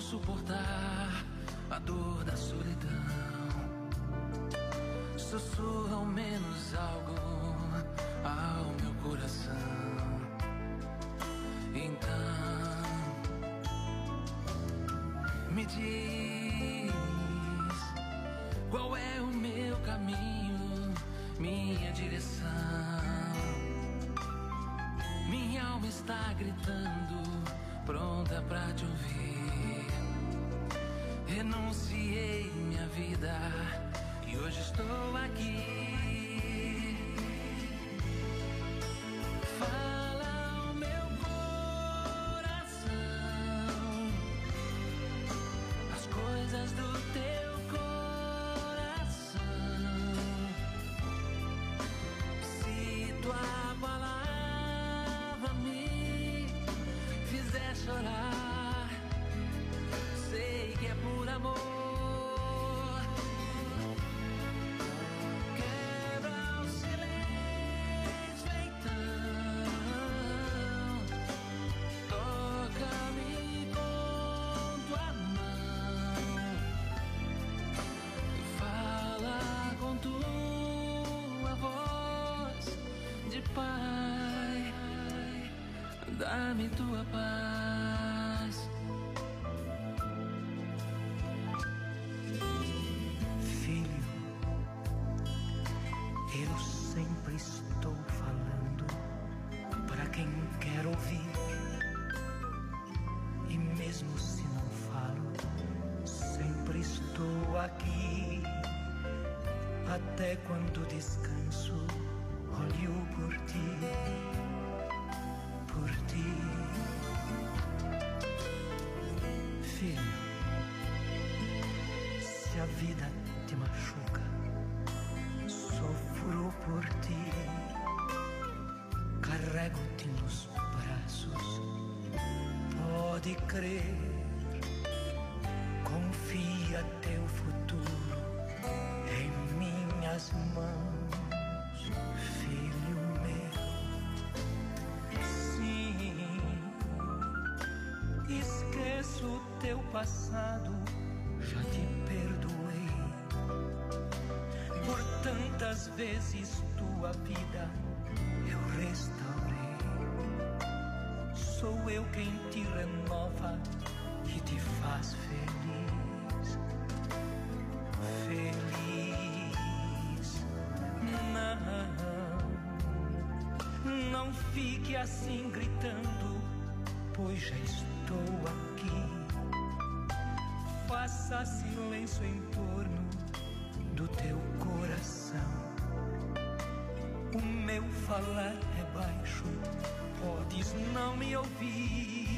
suportar a dor da solidão. Sussurra ao menos algo ao meu coração. Então, me diz qual é o meu caminho, minha direção. Minha alma está gritando, pronta pra te ouvir renunciei minha vida e hoje estou aqui. Fala Pai, dá-me tua paz. pego braços. Pode crer, confia teu futuro em minhas mãos, filho meu. Sim, esqueço teu passado, já te perdoei por tantas vezes tua vida sou eu quem te renova e te faz feliz. Feliz. Não, não fique assim gritando, pois já estou aqui. Faça silêncio em torno do teu coração. O meu falar é baixo podes não me ouvir.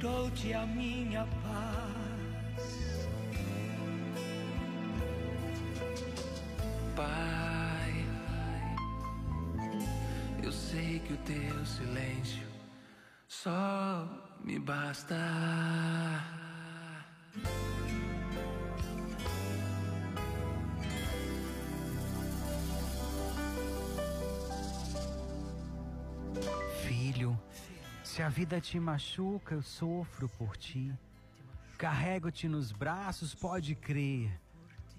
Dou-te a minha paz. Pai, eu sei que o teu silêncio só me basta. Se a vida te machuca, eu sofro por ti. Carrego-te nos braços, pode crer.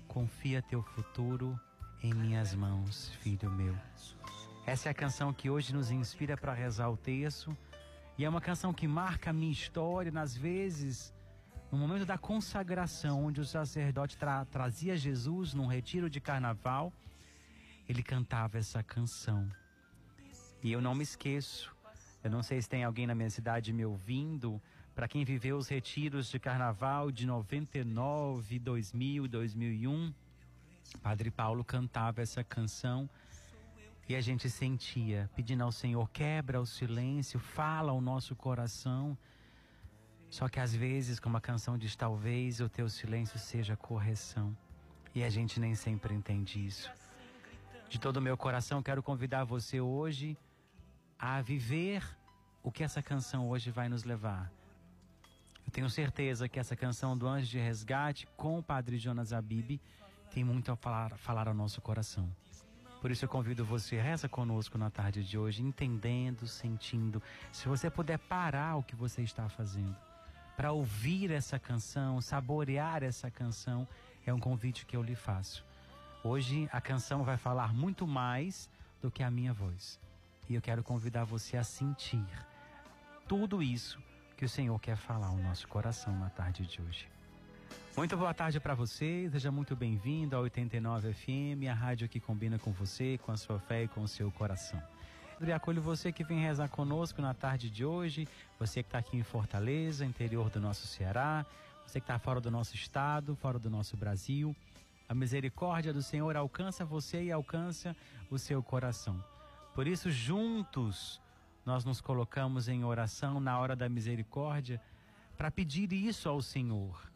Confia teu futuro em minhas mãos, filho meu. Essa é a canção que hoje nos inspira para rezar o texto. E é uma canção que marca a minha história, nas vezes, no momento da consagração, onde o sacerdote tra trazia Jesus num retiro de carnaval, ele cantava essa canção. E eu não me esqueço. Eu não sei se tem alguém na minha cidade me ouvindo. Para quem viveu os retiros de carnaval de 99, 2000, 2001, Padre Paulo cantava essa canção e a gente sentia, pedindo ao Senhor, quebra o silêncio, fala ao nosso coração. Só que às vezes, como a canção diz, talvez o teu silêncio seja correção. E a gente nem sempre entende isso. De todo o meu coração, quero convidar você hoje a viver o que essa canção hoje vai nos levar. Eu tenho certeza que essa canção do Anjo de Resgate com o Padre Jonas Abib tem muito a falar, falar ao nosso coração. Por isso eu convido você, reza conosco na tarde de hoje, entendendo, sentindo. Se você puder parar o que você está fazendo, para ouvir essa canção, saborear essa canção, é um convite que eu lhe faço. Hoje a canção vai falar muito mais do que a minha voz. E eu quero convidar você a sentir tudo isso que o Senhor quer falar ao nosso coração na tarde de hoje. Muito boa tarde para você, seja muito bem-vindo ao 89 FM, a rádio que combina com você, com a sua fé e com o seu coração. Eu acolho você que vem rezar conosco na tarde de hoje, você que está aqui em Fortaleza, interior do nosso Ceará, você que está fora do nosso estado, fora do nosso Brasil. A misericórdia do Senhor alcança você e alcança o seu coração. Por isso, juntos, nós nos colocamos em oração na hora da misericórdia para pedir isso ao Senhor.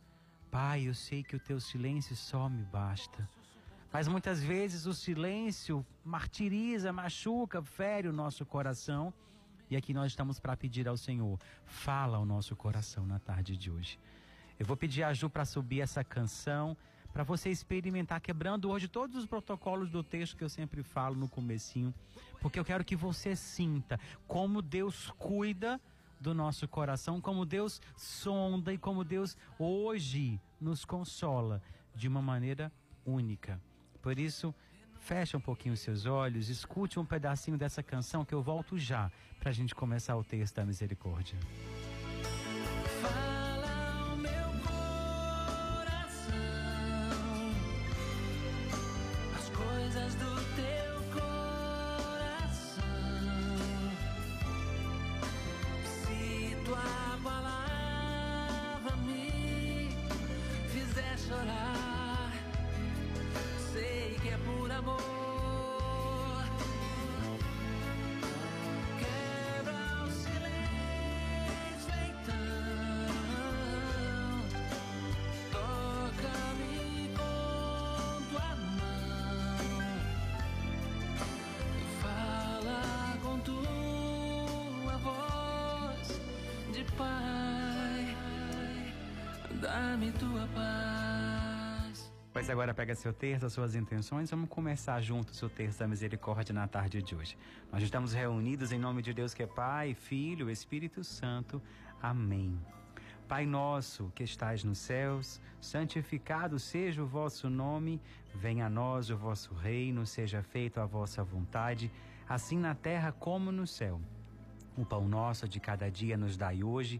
Pai, eu sei que o teu silêncio só me basta. Mas muitas vezes o silêncio martiriza, machuca, fere o nosso coração. E aqui nós estamos para pedir ao Senhor, fala ao nosso coração na tarde de hoje. Eu vou pedir a Ju para subir essa canção, para você experimentar quebrando hoje todos os protocolos do texto que eu sempre falo no comecinho, porque eu quero que você sinta como Deus cuida do nosso coração, como Deus sonda e como Deus hoje nos consola de uma maneira única. Por isso, feche um pouquinho os seus olhos, escute um pedacinho dessa canção que eu volto já para a gente começar o texto da misericórdia. Paz. Pois agora pega seu as suas intenções, vamos começar juntos o texto da misericórdia na tarde de hoje. Nós estamos reunidos em nome de Deus que é Pai, Filho, Espírito Santo. Amém. Pai nosso que estais nos céus, santificado seja o vosso nome, venha a nós o vosso reino, seja feita a vossa vontade, assim na terra como no céu. O pão nosso de cada dia nos dai hoje,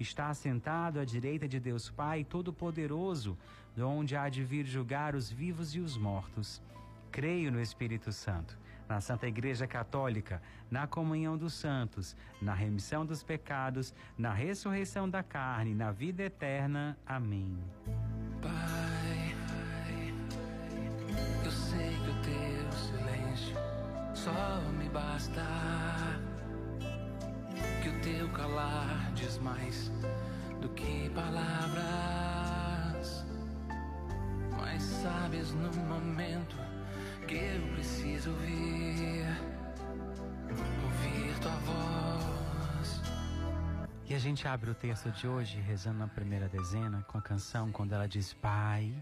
Está assentado à direita de Deus Pai Todo-Poderoso, de onde há de vir julgar os vivos e os mortos. Creio no Espírito Santo, na Santa Igreja Católica, na comunhão dos santos, na remissão dos pecados, na ressurreição da carne, na vida eterna. Amém. Pai, eu sei que o teu silêncio só me basta. Teu calar diz mais do que palavras mas sabes no momento que eu preciso ouvir, ouvir tua voz. E a gente abre o texto de hoje rezando na primeira dezena com a canção quando ela diz: Pai,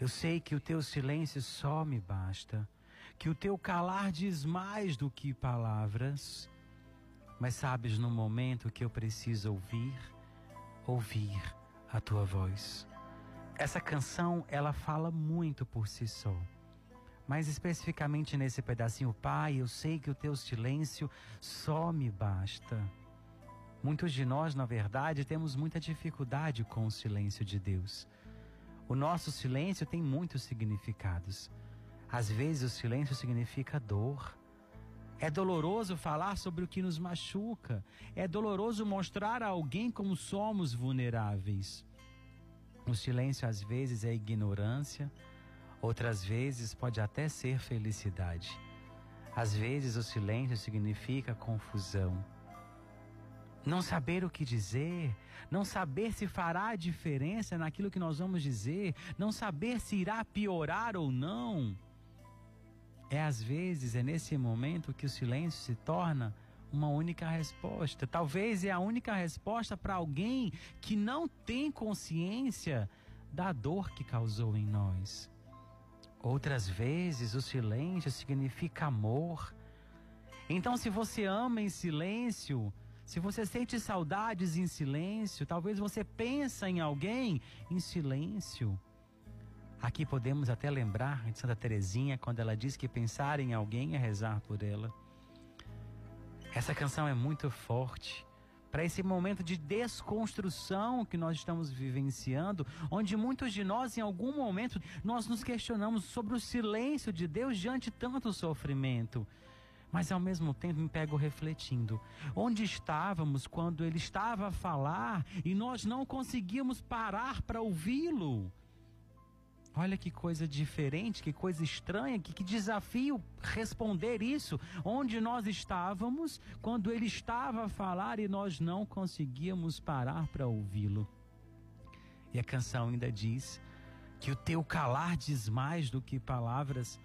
eu sei que o teu silêncio só me basta, que o teu calar diz mais do que palavras, mas sabes no momento que eu preciso ouvir, ouvir a tua voz. Essa canção, ela fala muito por si só. Mas especificamente nesse pedacinho, Pai, eu sei que o teu silêncio só me basta. Muitos de nós, na verdade, temos muita dificuldade com o silêncio de Deus. O nosso silêncio tem muitos significados. Às vezes o silêncio significa dor. É doloroso falar sobre o que nos machuca. É doloroso mostrar a alguém como somos vulneráveis. O silêncio às vezes é ignorância, outras vezes pode até ser felicidade. Às vezes o silêncio significa confusão. Não saber o que dizer, não saber se fará diferença naquilo que nós vamos dizer, não saber se irá piorar ou não. É às vezes, é nesse momento que o silêncio se torna uma única resposta. Talvez é a única resposta para alguém que não tem consciência da dor que causou em nós. Outras vezes o silêncio significa amor. Então, se você ama em silêncio, se você sente saudades em silêncio, talvez você pensa em alguém em silêncio. Aqui podemos até lembrar de Santa Teresinha quando ela diz que pensar em alguém é rezar por ela. Essa canção é muito forte para esse momento de desconstrução que nós estamos vivenciando, onde muitos de nós em algum momento nós nos questionamos sobre o silêncio de Deus diante tanto sofrimento. Mas ao mesmo tempo me pego refletindo, onde estávamos quando ele estava a falar e nós não conseguíamos parar para ouvi-lo? Olha que coisa diferente, que coisa estranha, que, que desafio responder isso. Onde nós estávamos quando ele estava a falar e nós não conseguíamos parar para ouvi-lo. E a canção ainda diz que o teu calar diz mais do que palavras.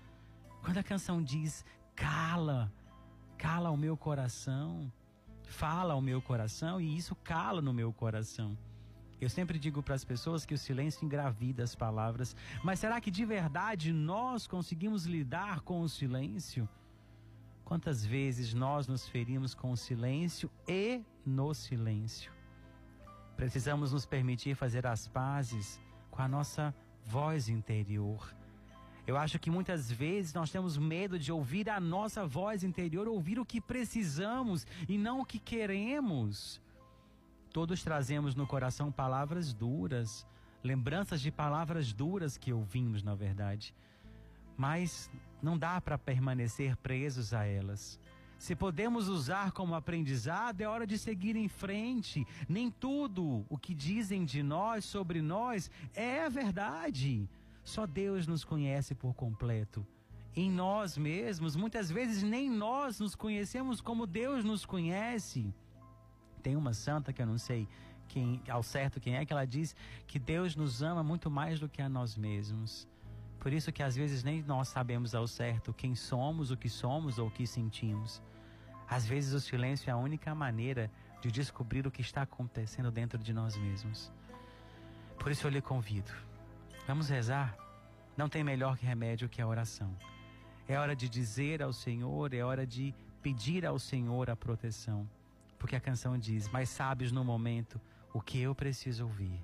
Quando a canção diz cala, cala o meu coração, fala ao meu coração e isso cala no meu coração. Eu sempre digo para as pessoas que o silêncio engravida as palavras, mas será que de verdade nós conseguimos lidar com o silêncio? Quantas vezes nós nos ferimos com o silêncio e no silêncio? Precisamos nos permitir fazer as pazes com a nossa voz interior. Eu acho que muitas vezes nós temos medo de ouvir a nossa voz interior, ouvir o que precisamos e não o que queremos. Todos trazemos no coração palavras duras, lembranças de palavras duras que ouvimos, na verdade. Mas não dá para permanecer presos a elas. Se podemos usar como aprendizado, é hora de seguir em frente. Nem tudo o que dizem de nós, sobre nós, é verdade. Só Deus nos conhece por completo. em nós mesmos. Muitas vezes nem nós nos conhecemos como Deus nos conhece. Tem uma santa que eu não sei quem, ao certo quem é, que ela diz que Deus nos ama muito mais do que a nós mesmos. Por isso que às vezes nem nós sabemos ao certo quem somos, o que somos ou o que sentimos. Às vezes o silêncio é a única maneira de descobrir o que está acontecendo dentro de nós mesmos. Por isso eu lhe convido. Vamos rezar? Não tem melhor que remédio que a oração. É hora de dizer ao Senhor, é hora de pedir ao Senhor a proteção. Porque a canção diz: Mas sabes no momento o que eu preciso ouvir.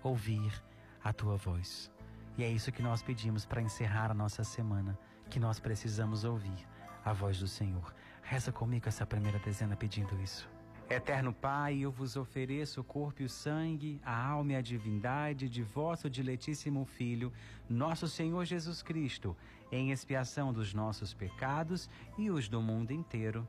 Ouvir a tua voz. E é isso que nós pedimos para encerrar a nossa semana, que nós precisamos ouvir a voz do Senhor. Reza comigo essa primeira dezena pedindo isso. Eterno Pai, eu vos ofereço o corpo e o sangue, a alma e a divindade de vosso diletíssimo Filho, nosso Senhor Jesus Cristo, em expiação dos nossos pecados e os do mundo inteiro.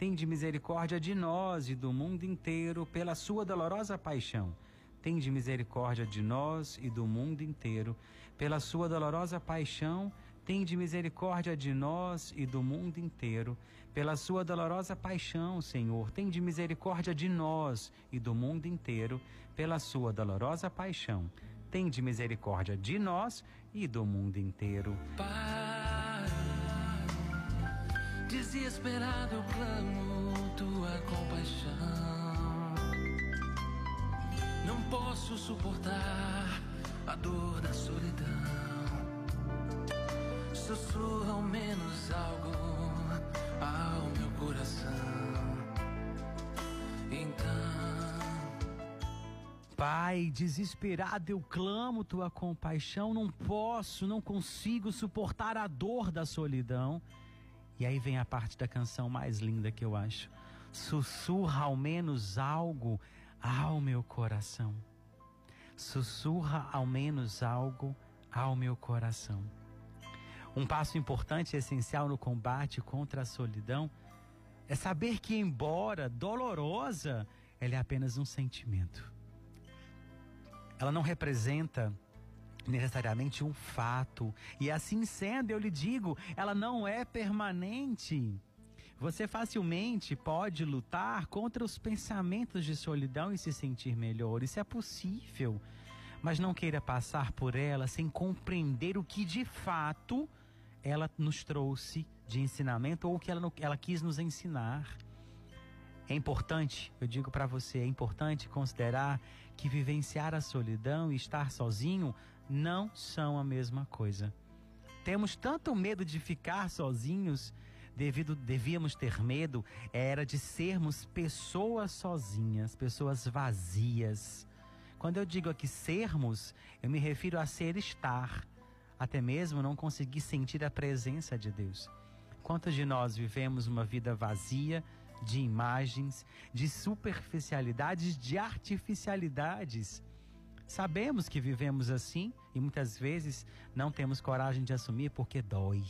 Tende misericórdia de nós e do mundo inteiro, pela sua dolorosa paixão. Tende misericórdia de nós e do mundo inteiro, pela sua dolorosa paixão. Tende misericórdia de nós e do mundo inteiro, pela sua dolorosa paixão, Senhor, tende misericórdia de nós e do mundo inteiro, pela sua dolorosa paixão. Tende misericórdia de nós e do mundo inteiro. Pai, desesperado eu clamo tua compaixão. Não posso suportar a dor da solidão. Sussurra ao menos algo ao meu coração. Então, Pai, desesperado eu clamo tua compaixão, não posso, não consigo suportar a dor da solidão. E aí vem a parte da canção mais linda que eu acho. Sussurra ao menos algo ao meu coração. Sussurra ao menos algo ao meu coração. Um passo importante e essencial no combate contra a solidão é saber que, embora dolorosa, ela é apenas um sentimento. Ela não representa necessariamente um fato. E assim sendo, eu lhe digo, ela não é permanente. Você facilmente pode lutar contra os pensamentos de solidão e se sentir melhor. Isso é possível. Mas não queira passar por ela sem compreender o que de fato ela nos trouxe de ensinamento ou o que ela, ela quis nos ensinar. É importante, eu digo para você, é importante considerar que vivenciar a solidão e estar sozinho não são a mesma coisa. Temos tanto medo de ficar sozinhos, devido devíamos ter medo era de sermos pessoas sozinhas, pessoas vazias. Quando eu digo aqui sermos, eu me refiro a ser estar até mesmo não conseguir sentir a presença de Deus. Quantos de nós vivemos uma vida vazia de imagens, de superficialidades, de artificialidades? Sabemos que vivemos assim e muitas vezes não temos coragem de assumir porque dói,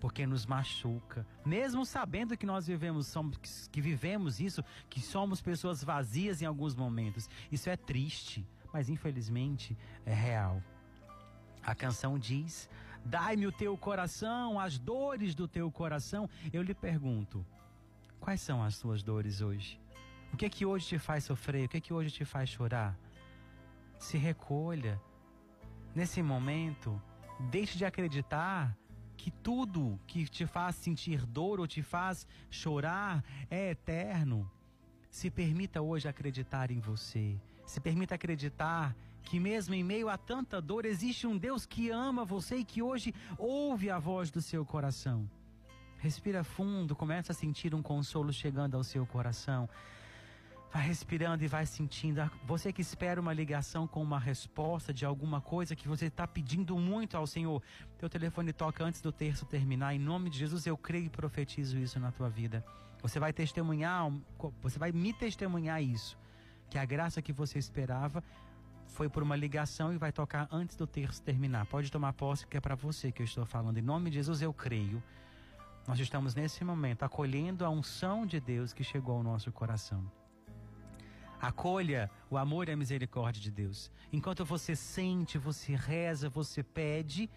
porque nos machuca. Mesmo sabendo que nós vivemos, somos, que vivemos isso, que somos pessoas vazias em alguns momentos. Isso é triste, mas infelizmente é real. A canção diz: Dai-me o teu coração, as dores do teu coração. Eu lhe pergunto: quais são as suas dores hoje? O que é que hoje te faz sofrer? O que é que hoje te faz chorar? Se recolha. Nesse momento, deixe de acreditar que tudo que te faz sentir dor ou te faz chorar é eterno. Se permita hoje acreditar em você. Se permita acreditar que mesmo em meio a tanta dor existe um Deus que ama você e que hoje ouve a voz do seu coração. Respira fundo, começa a sentir um consolo chegando ao seu coração. Vai respirando e vai sentindo. Você que espera uma ligação com uma resposta de alguma coisa que você está pedindo muito ao Senhor. Teu telefone toca antes do terço terminar. Em nome de Jesus, eu creio e profetizo isso na tua vida. Você vai testemunhar, você vai me testemunhar isso. Que a graça que você esperava foi por uma ligação e vai tocar antes do terço terminar. Pode tomar posse, que é para você que eu estou falando. Em nome de Jesus, eu creio. Nós estamos nesse momento acolhendo a unção de Deus que chegou ao nosso coração. Acolha o amor e a misericórdia de Deus. Enquanto você sente, você reza, você pede,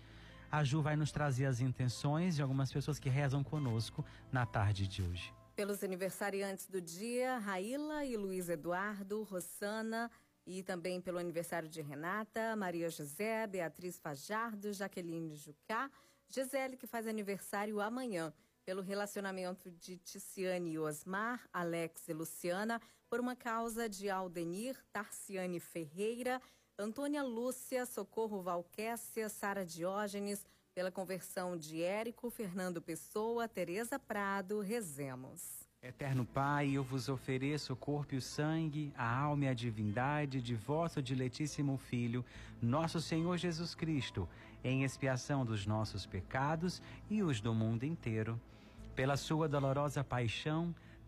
a Ju vai nos trazer as intenções de algumas pessoas que rezam conosco na tarde de hoje. Pelos aniversariantes do dia, Raíla e Luiz Eduardo, Rossana, e também pelo aniversário de Renata, Maria José, Beatriz Fajardo, Jaqueline Jucá, Gisele, que faz aniversário amanhã pelo relacionamento de Ticiane e Osmar, Alex e Luciana, por uma causa de Aldenir, Tarciane Ferreira, Antônia Lúcia, Socorro Valquécia, Sara Diógenes, pela conversão de Érico, Fernando Pessoa, Tereza Prado, rezemos. Eterno Pai, eu vos ofereço o corpo e o sangue, a alma e a divindade de vosso diletíssimo Filho, nosso Senhor Jesus Cristo, em expiação dos nossos pecados e os do mundo inteiro. Pela sua dolorosa paixão,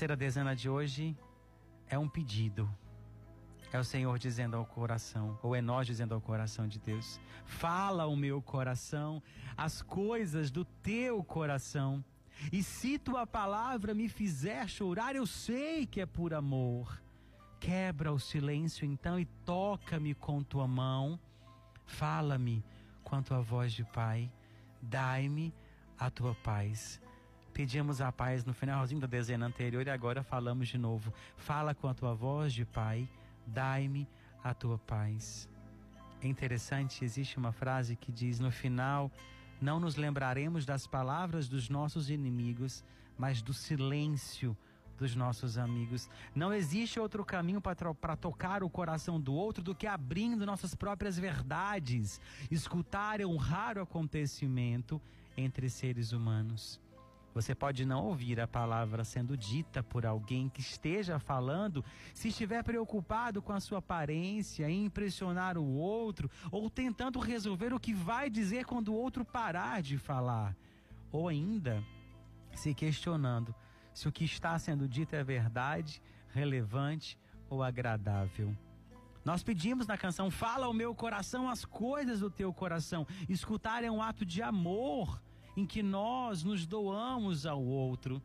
Terceira dezena de hoje é um pedido. É o Senhor dizendo ao coração, ou é nós dizendo ao coração de Deus: Fala o meu coração as coisas do teu coração. E se tua palavra me fizer chorar, eu sei que é por amor. Quebra o silêncio então e toca-me com tua mão. Fala-me com a tua voz de Pai. Dai-me a tua paz. Pedimos a paz no finalzinho da dezena anterior e agora falamos de novo. Fala com a tua voz de Pai, dai-me a tua paz. É interessante, existe uma frase que diz no final: Não nos lembraremos das palavras dos nossos inimigos, mas do silêncio dos nossos amigos. Não existe outro caminho para tocar o coração do outro do que abrindo nossas próprias verdades, escutar é um raro acontecimento entre seres humanos. Você pode não ouvir a palavra sendo dita por alguém que esteja falando, se estiver preocupado com a sua aparência, em impressionar o outro, ou tentando resolver o que vai dizer quando o outro parar de falar, ou ainda se questionando se o que está sendo dito é verdade, relevante ou agradável. Nós pedimos na canção Fala ao meu coração as coisas do teu coração. Escutar é um ato de amor em que nós nos doamos ao outro.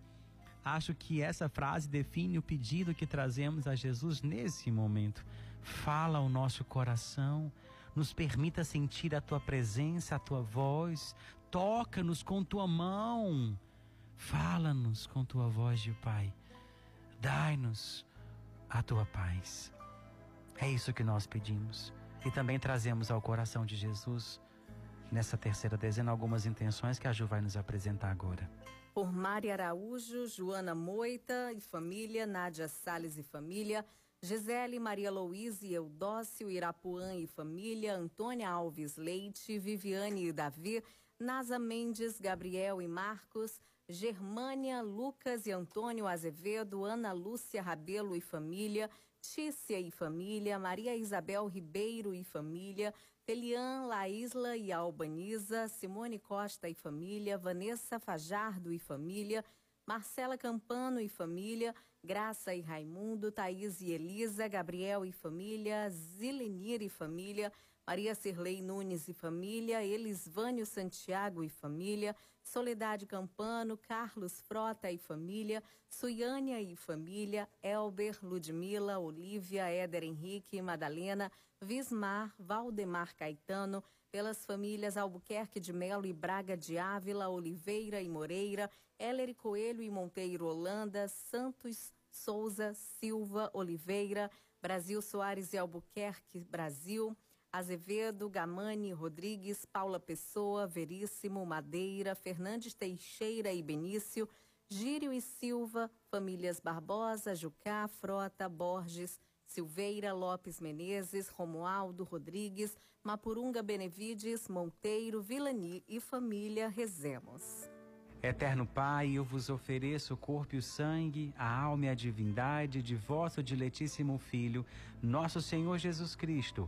Acho que essa frase define o pedido que trazemos a Jesus nesse momento. Fala ao nosso coração, nos permita sentir a tua presença, a tua voz, toca-nos com tua mão, fala-nos com tua voz de Pai, dai-nos a tua paz. É isso que nós pedimos e também trazemos ao coração de Jesus nessa terceira dezena algumas intenções que a Ju vai nos apresentar agora. Por Mari Araújo, Joana Moita e família, Nádia Sales e família, Gisele, Maria Louise, Eudócio, Irapuã e família, Antônia Alves Leite, Viviane e Davi, Nasa Mendes, Gabriel e Marcos, Germânia, Lucas e Antônio Azevedo, Ana Lúcia Rabelo e família, Tícia e família, Maria Isabel Ribeiro e família, Telian, Laísla e Albaniza, Simone Costa e família, Vanessa Fajardo e família, Marcela Campano e família, Graça e Raimundo, Thaís e Elisa, Gabriel e família, Zilenir e família, Maria Cirlei Nunes e família, Elisvânio Santiago e família, Soledade Campano, Carlos Frota e família, Suiânia e família, Elber, Ludmila, Olívia, Éder Henrique, Madalena, Vismar, Valdemar Caetano, pelas famílias Albuquerque de Melo e Braga de Ávila, Oliveira e Moreira, Heller Coelho e Monteiro Holanda, Santos Souza, Silva, Oliveira, Brasil Soares e Albuquerque, Brasil, Azevedo, Gamani, Rodrigues, Paula Pessoa, Veríssimo, Madeira, Fernandes Teixeira e Benício, Gírio e Silva, famílias Barbosa, Jucá, Frota, Borges, Silveira, Lopes Menezes, Romualdo Rodrigues, Mapurunga Benevides, Monteiro, Vilani e família Rezemos. Eterno Pai, eu vos ofereço o corpo e o sangue, a alma e a divindade de vosso diletíssimo Filho, nosso Senhor Jesus Cristo,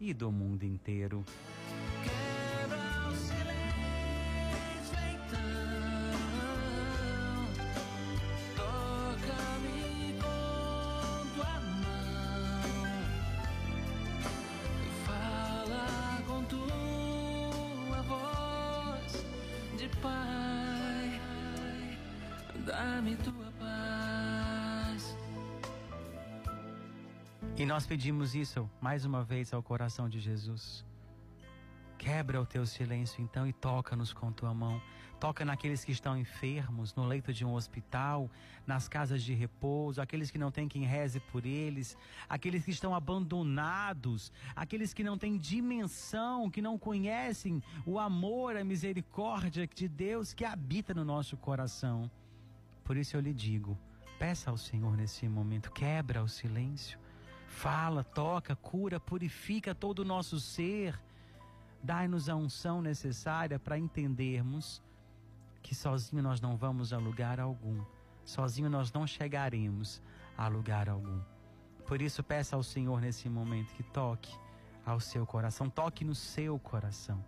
e do mundo inteiro. dá-me tua E nós pedimos isso mais uma vez ao coração de Jesus. Quebra o teu silêncio então e toca-nos com tua mão. Toca naqueles que estão enfermos, no leito de um hospital, nas casas de repouso, aqueles que não têm quem reze por eles, aqueles que estão abandonados, aqueles que não têm dimensão, que não conhecem o amor, a misericórdia de Deus que habita no nosso coração. Por isso eu lhe digo: peça ao Senhor nesse momento, quebra o silêncio, fala, toca, cura, purifica todo o nosso ser. Dai-nos a unção necessária para entendermos que sozinho nós não vamos a lugar algum, sozinho nós não chegaremos a lugar algum. Por isso, peça ao Senhor nesse momento que toque ao seu coração, toque no seu coração.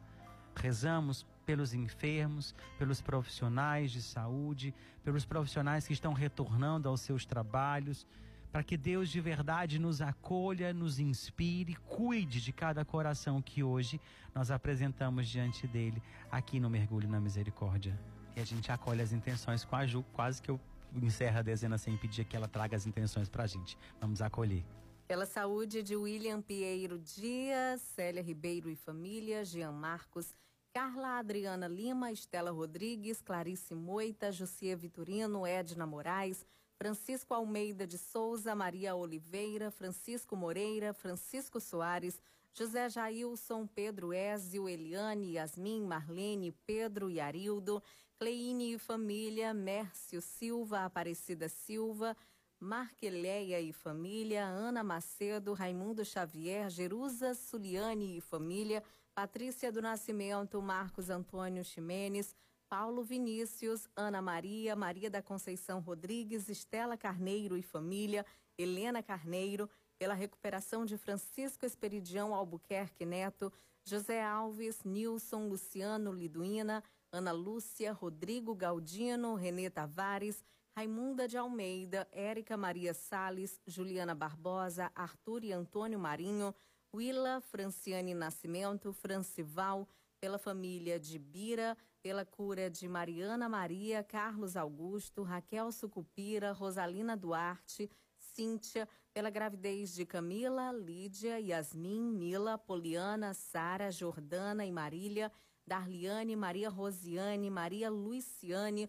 Rezamos pelos enfermos, pelos profissionais de saúde, pelos profissionais que estão retornando aos seus trabalhos, para que Deus de verdade nos acolha, nos inspire, cuide de cada coração que hoje nós apresentamos diante dele aqui no Mergulho na Misericórdia. E a gente acolhe as intenções com a Ju, quase que eu encerro a dezena sem pedir que ela traga as intenções para a gente. Vamos acolher. Pela saúde de William Pieiro Dias, Célia Ribeiro e família, Jean Marcos, Carla Adriana Lima, Estela Rodrigues, Clarice Moita, Jussier Vitorino, Edna Moraes, Francisco Almeida de Souza, Maria Oliveira, Francisco Moreira, Francisco Soares, José Jailson, Pedro Ézio, Eliane, Yasmin, Marlene, Pedro e Arildo, Cleine e família, Mércio Silva, Aparecida Silva, Marqueleia e família, Ana Macedo, Raimundo Xavier, Jerusa Suliane e família, Patrícia do Nascimento, Marcos Antônio Ximenes, Paulo Vinícius, Ana Maria, Maria da Conceição Rodrigues, Estela Carneiro e família, Helena Carneiro, pela recuperação de Francisco Esperidião Albuquerque Neto, José Alves, Nilson, Luciano Liduína, Ana Lúcia, Rodrigo Galdino, Renê Tavares, Raimunda de Almeida, Érica Maria Sales, Juliana Barbosa, Arthur e Antônio Marinho, Willa Franciane Nascimento, Francival, pela família de Bira, pela cura de Mariana Maria, Carlos Augusto, Raquel Sucupira, Rosalina Duarte, Cíntia, pela gravidez de Camila, Lídia, Yasmin, Mila, Poliana, Sara, Jordana e Marília, Darliane, Maria Rosiane, Maria Luciane,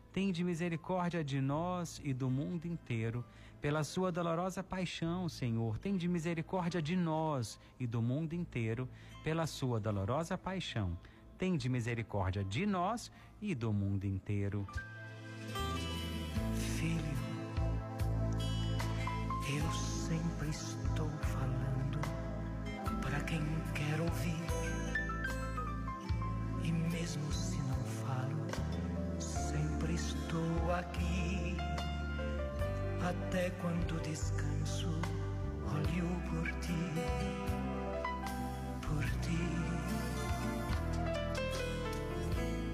Tende misericórdia de nós e do mundo inteiro. Pela sua dolorosa paixão, Senhor, tende misericórdia de nós e do mundo inteiro. Pela sua dolorosa paixão, tende misericórdia de nós e do mundo inteiro. Filho, eu sempre estou falando para quem quer ouvir. E mesmo estou aqui. Até quando descanso, olho por ti, por ti.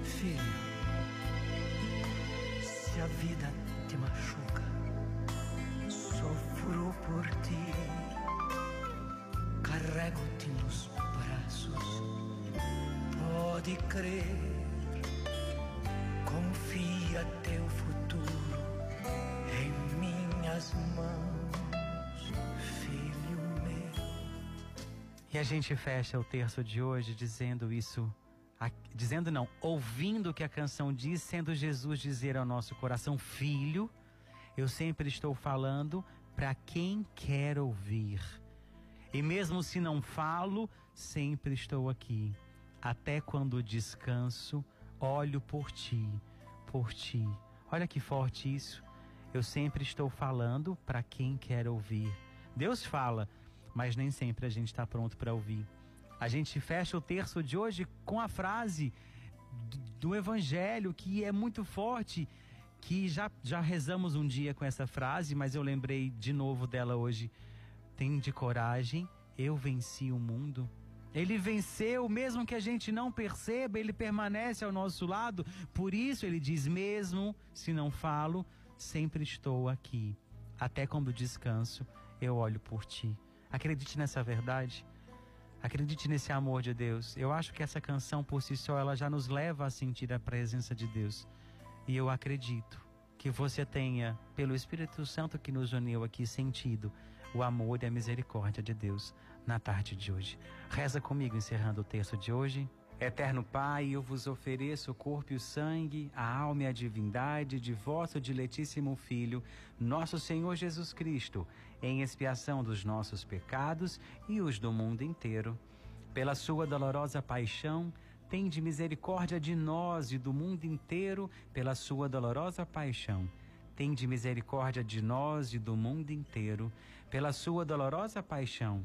Filho, se a vida te machuca, sofro por ti. Carrego-te nos braços, pode crer Confia teu futuro em minhas mãos, filho meu. E a gente fecha o terço de hoje dizendo isso, dizendo não, ouvindo o que a canção diz, sendo Jesus dizer ao nosso coração, filho, eu sempre estou falando para quem quer ouvir. E mesmo se não falo, sempre estou aqui, até quando descanso olho por ti, por ti. Olha que forte isso. Eu sempre estou falando para quem quer ouvir. Deus fala, mas nem sempre a gente está pronto para ouvir. A gente fecha o terço de hoje com a frase do Evangelho que é muito forte, que já, já rezamos um dia com essa frase, mas eu lembrei de novo dela hoje. Tem de coragem, eu venci o mundo. Ele venceu, mesmo que a gente não perceba, ele permanece ao nosso lado. Por isso ele diz: mesmo se não falo, sempre estou aqui. Até quando descanso, eu olho por ti. Acredite nessa verdade. Acredite nesse amor de Deus. Eu acho que essa canção por si só ela já nos leva a sentir a presença de Deus. E eu acredito que você tenha, pelo Espírito Santo que nos uniu aqui, sentido o amor e a misericórdia de Deus na tarde de hoje. Reza comigo, encerrando o texto de hoje. Eterno Pai, eu vos ofereço o corpo e o sangue, a alma e a divindade de vosso diletíssimo Filho, nosso Senhor Jesus Cristo, em expiação dos nossos pecados e os do mundo inteiro. Pela sua dolorosa paixão, tende misericórdia de nós e do mundo inteiro, pela sua dolorosa paixão. Tende misericórdia de nós e do mundo inteiro, pela sua dolorosa paixão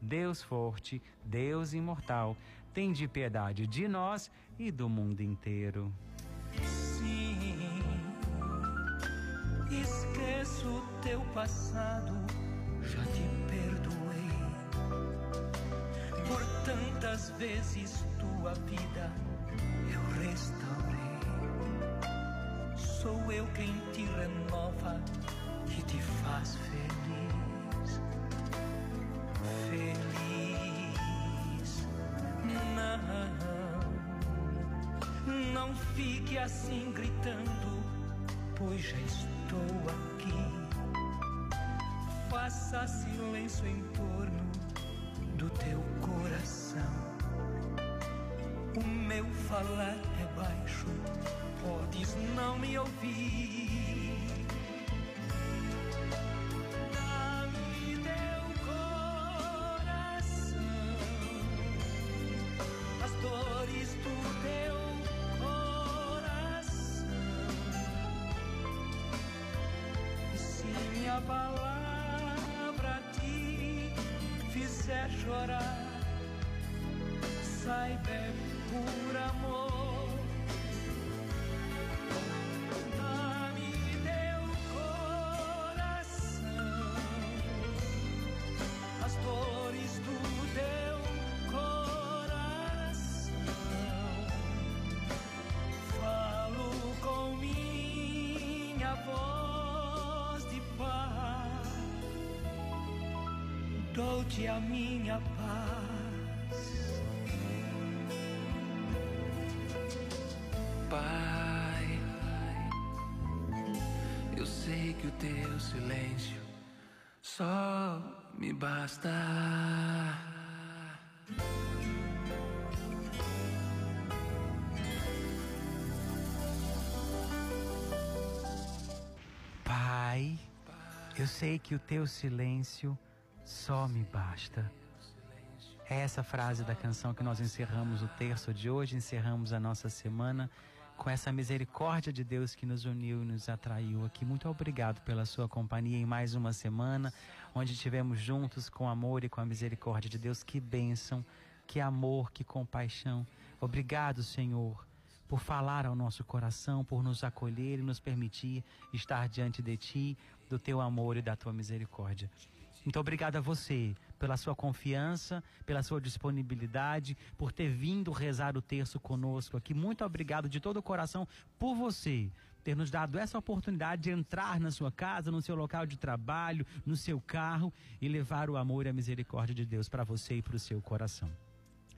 Deus Forte, Deus Imortal. Tende piedade de nós e do mundo inteiro. Sim, esqueço teu passado, já te perdoei. Por tantas vezes tua vida eu restaurei. Sou eu quem te renova e te faz feliz. Feliz. Não, não fique assim gritando, pois já estou aqui. Faça silêncio em torno do teu coração. O meu falar é baixo, podes não me ouvir. Dou-te a minha paz. Pai, eu sei que o teu silêncio só me basta. Pai, eu sei que o teu silêncio só me basta. É essa frase da canção que nós encerramos o terço de hoje, encerramos a nossa semana com essa misericórdia de Deus que nos uniu e nos atraiu aqui. Muito obrigado pela sua companhia em mais uma semana, onde estivemos juntos com amor e com a misericórdia de Deus. Que bênção, que amor, que compaixão. Obrigado, Senhor, por falar ao nosso coração, por nos acolher e nos permitir estar diante de Ti, do Teu amor e da Tua misericórdia. Muito obrigado a você pela sua confiança, pela sua disponibilidade, por ter vindo rezar o terço conosco aqui. Muito obrigado de todo o coração por você ter nos dado essa oportunidade de entrar na sua casa, no seu local de trabalho, no seu carro e levar o amor e a misericórdia de Deus para você e para o seu coração.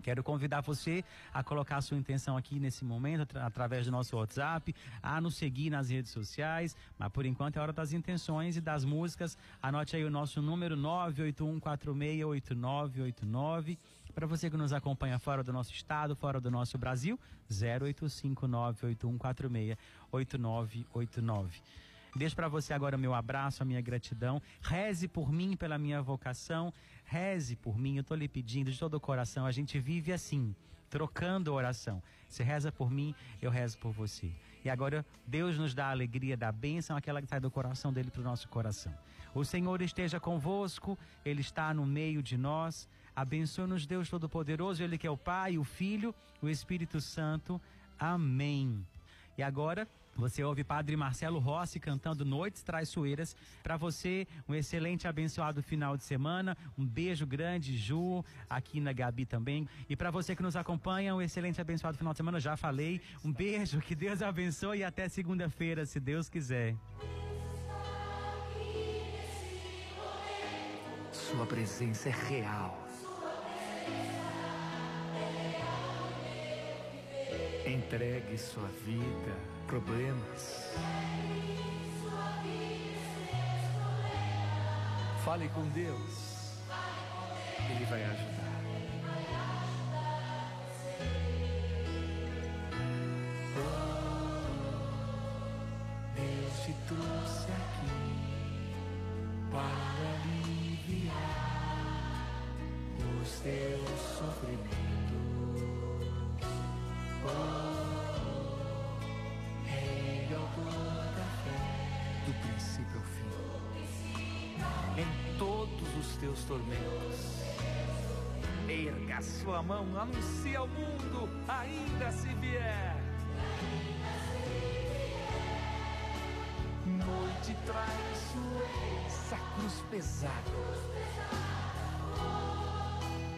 Quero convidar você a colocar a sua intenção aqui nesse momento, atra- através do nosso WhatsApp, a nos seguir nas redes sociais. Mas por enquanto é hora das intenções e das músicas. Anote aí o nosso número 981468989. Para você que nos acompanha fora do nosso estado, fora do nosso Brasil, 085981468989. Deixo para você agora o meu abraço, a minha gratidão. Reze por mim, pela minha vocação. Reze por mim, eu estou lhe pedindo de todo o coração. A gente vive assim, trocando oração. Você reza por mim, eu rezo por você. E agora Deus nos dá a alegria da bênção, aquela que sai do coração dele para o nosso coração. O Senhor esteja convosco, Ele está no meio de nós. Abençoe-nos, Deus Todo-Poderoso, Ele que é o Pai, o Filho, o Espírito Santo. Amém. E agora você ouve Padre Marcelo Rossi cantando Noites Traiçoeiras. Para você, um excelente abençoado final de semana. Um beijo grande, Ju, aqui na Gabi também. E para você que nos acompanha, um excelente abençoado final de semana. Já falei. Um beijo, que Deus abençoe e até segunda-feira, se Deus quiser. Sua presença é real. Entregue sua vida, problemas. Fale com Deus. Ele vai ajudar. Tormentos. Erga sua mão, anuncie ao mundo, ainda se vier. Noite traiçoeira, cruz pesada.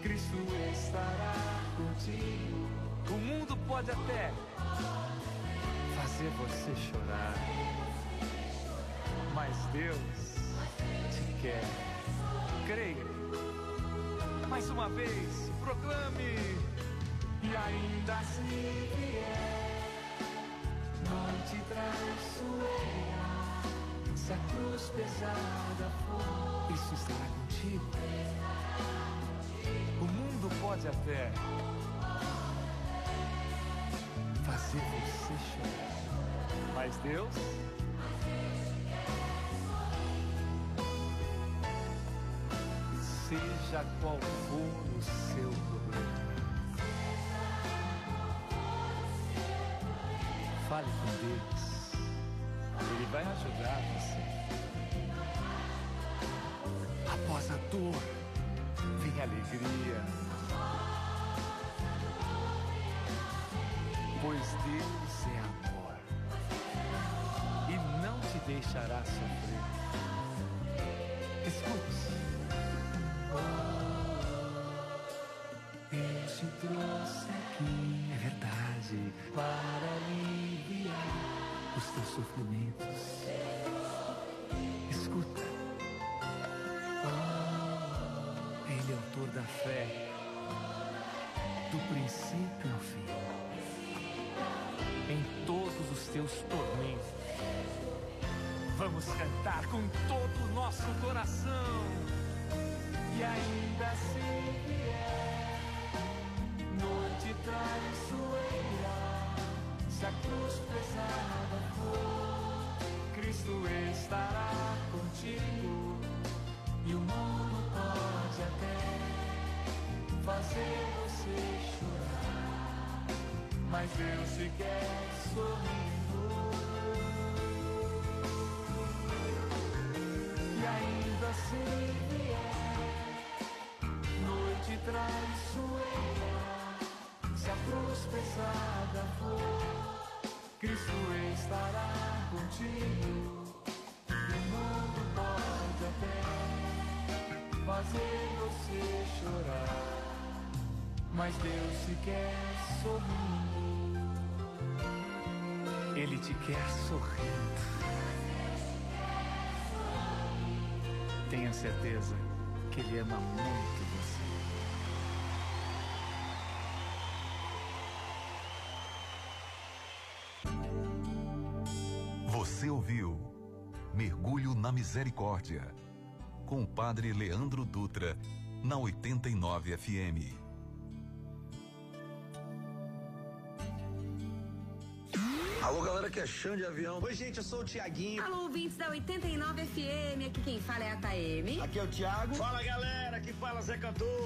Cristo estará contigo. O mundo pode até fazer você chorar, mas Deus te quer. Creia. Mais uma vez, proclame. E ainda se vier noite traiçoeira, se a cruz pesada for, isso estará contigo. O mundo pode até fazer você chorar, mas Deus seja qual for o seu problema. Fale com Deus. Ele vai ajudar você. Após a dor, vem alegria. Pois Deus é amor e não te deixará sofrer. Escute. Te trouxe aqui, é verdade, para aliviar os teus sofrimentos. Escuta. Oh, Ele é autor da fé, do princípio ao fim. Em todos os teus tormentos, vamos cantar com todo o nosso coração. E ainda se vier mas Deus te quer sorrindo. E ainda se vier noite traiçoeira, se a cruz pesada for, Cristo estará contigo. E o mundo pode até fazer você chorar, mas Deus se quer sorrindo. Te quer sorrindo. Tenha certeza que Ele ama muito você. Você ouviu Mergulho na Misericórdia com o Padre Leandro Dutra na 89 FM. Que é chão de avião. Oi, gente, eu sou o Tiaguinho. Alô, ouvintes da 89 FM, aqui quem fala é a Taeme. Aqui é o Thiago. Fala, galera, aqui fala Zé Cantor.